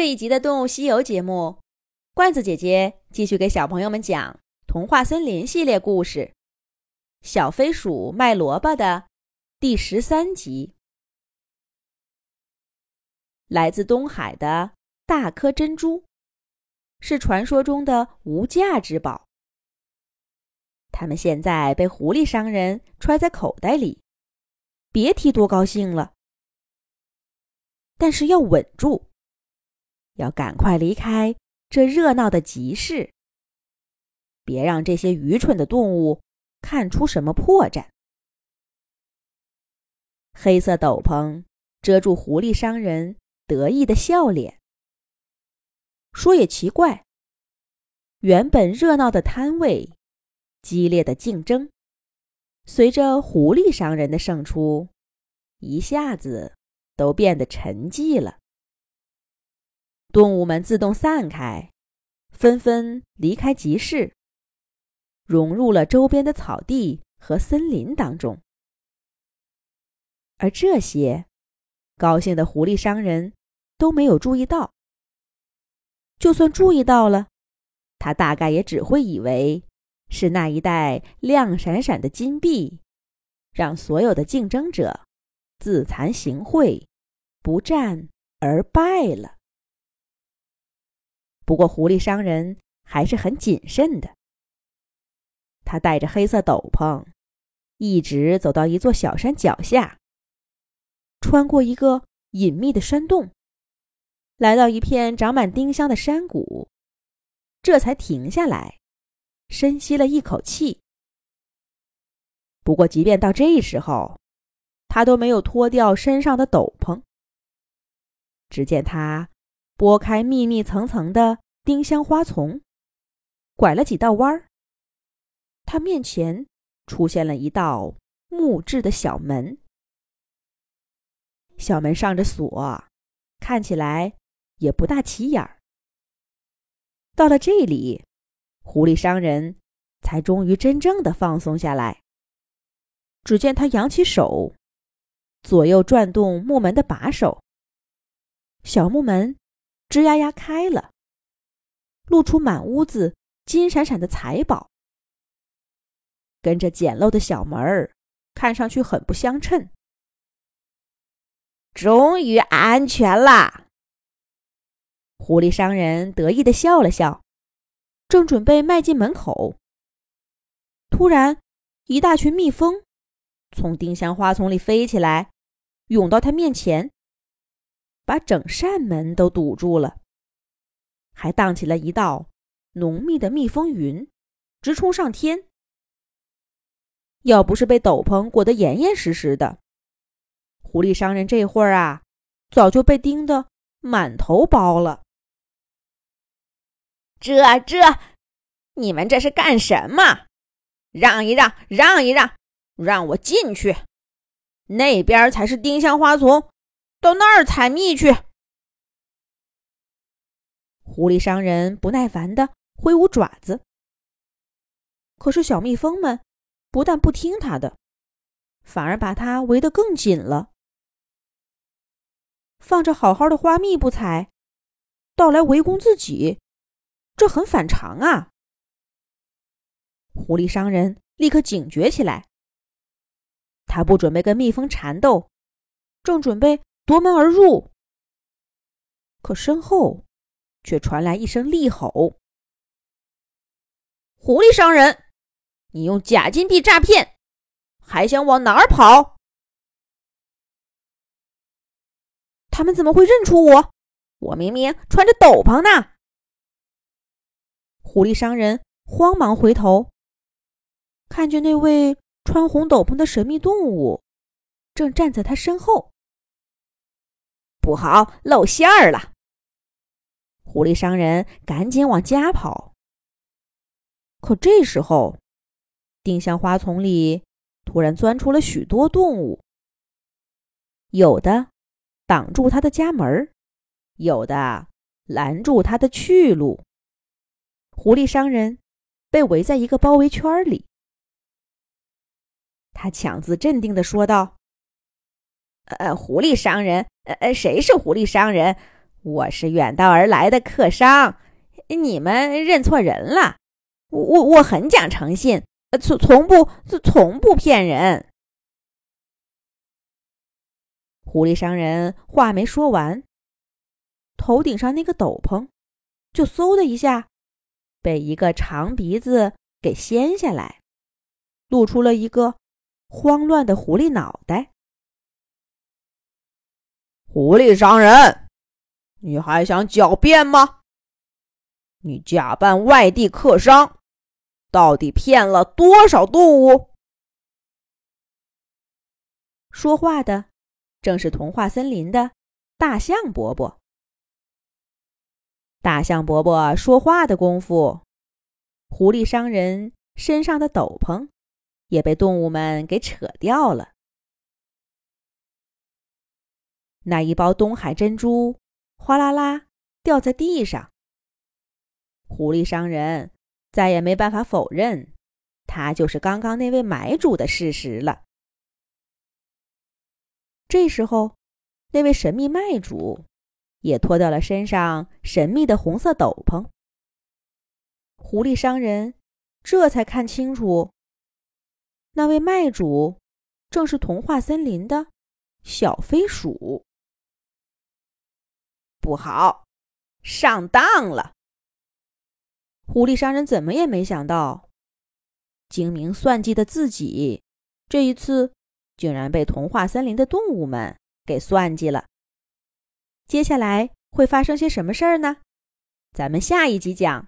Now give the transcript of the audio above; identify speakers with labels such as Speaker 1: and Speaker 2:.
Speaker 1: 这一集的《动物西游》节目，罐子姐姐继续给小朋友们讲《童话森林》系列故事《小飞鼠卖萝卜》的第十三集。来自东海的大颗珍珠，是传说中的无价之宝。他们现在被狐狸商人揣在口袋里，别提多高兴了。但是要稳住。要赶快离开这热闹的集市，别让这些愚蠢的动物看出什么破绽。黑色斗篷遮住狐狸商人得意的笑脸。说也奇怪，原本热闹的摊位、激烈的竞争，随着狐狸商人的胜出，一下子都变得沉寂了。动物们自动散开，纷纷离开集市，融入了周边的草地和森林当中。而这些高兴的狐狸商人都没有注意到。就算注意到了，他大概也只会以为是那一袋亮闪闪的金币，让所有的竞争者自惭形秽，不战而败了。不过，狐狸商人还是很谨慎的。他带着黑色斗篷，一直走到一座小山脚下，穿过一个隐秘的山洞，来到一片长满丁香的山谷，这才停下来，深吸了一口气。不过，即便到这时候，他都没有脱掉身上的斗篷。只见他。拨开密密层层的丁香花丛，拐了几道弯儿，他面前出现了一道木质的小门。小门上着锁，看起来也不大起眼儿。到了这里，狐狸商人才终于真正的放松下来。只见他扬起手，左右转动木门的把手，小木门。吱呀呀开了，露出满屋子金闪闪的财宝。跟着简陋的小门儿，看上去很不相称。
Speaker 2: 终于安全了！
Speaker 1: 狐狸商人得意的笑了笑，正准备迈进门口，突然，一大群蜜蜂从丁香花丛里飞起来，涌到他面前。把整扇门都堵住了，还荡起了一道浓密的蜜蜂云，直冲上天。要不是被斗篷裹得严严实实的，狐狸商人这会儿啊，早就被叮得满头包了。
Speaker 2: 这这，你们这是干什么？让一让，让一让，让我进去。那边才是丁香花丛。到那儿采蜜去！
Speaker 1: 狐狸商人不耐烦的挥舞爪子，可是小蜜蜂们不但不听他的，反而把他围得更紧了。放着好好的花蜜不采，倒来围攻自己，这很反常啊！狐狸商人立刻警觉起来，他不准备跟蜜蜂缠斗，正准备。夺门而入，可身后却传来一声厉吼：“
Speaker 2: 狐狸商人，你用假金币诈骗，还想往哪儿跑？”
Speaker 1: 他们怎么会认出我？我明明穿着斗篷呢！狐狸商人慌忙回头，看见那位穿红斗篷的神秘动物正站在他身后。
Speaker 2: 不好，露馅儿了！
Speaker 1: 狐狸商人赶紧往家跑。可这时候，丁香花丛里突然钻出了许多动物，有的挡住他的家门，有的拦住他的去路。狐狸商人被围在一个包围圈里，他强自镇定的说道。
Speaker 2: 呃，狐狸商人，呃，谁是狐狸商人？我是远道而来的客商，你们认错人了。我我我很讲诚信，从从不从不骗人。
Speaker 1: 狐狸商人话没说完，头顶上那个斗篷就嗖的一下被一个长鼻子给掀下来，露出了一个慌乱的狐狸脑袋。
Speaker 3: 狐狸商人，你还想狡辩吗？你假扮外地客商。到底骗了多少动物？
Speaker 1: 说话的正是童话森林的大象伯伯。大象伯伯说话的功夫，狐狸商人身上的斗篷也被动物们给扯掉了。那一包东海珍珠哗啦啦掉在地上，狐狸商人。再也没办法否认，他就是刚刚那位买主的事实了。这时候，那位神秘卖主也脱掉了身上神秘的红色斗篷。狐狸商人这才看清楚，那位卖主正是童话森林的小飞鼠。
Speaker 2: 不好，上当了！
Speaker 1: 狐狸商人怎么也没想到，精明算计的自己，这一次竟然被童话森林的动物们给算计了。接下来会发生些什么事儿呢？咱们下一集讲。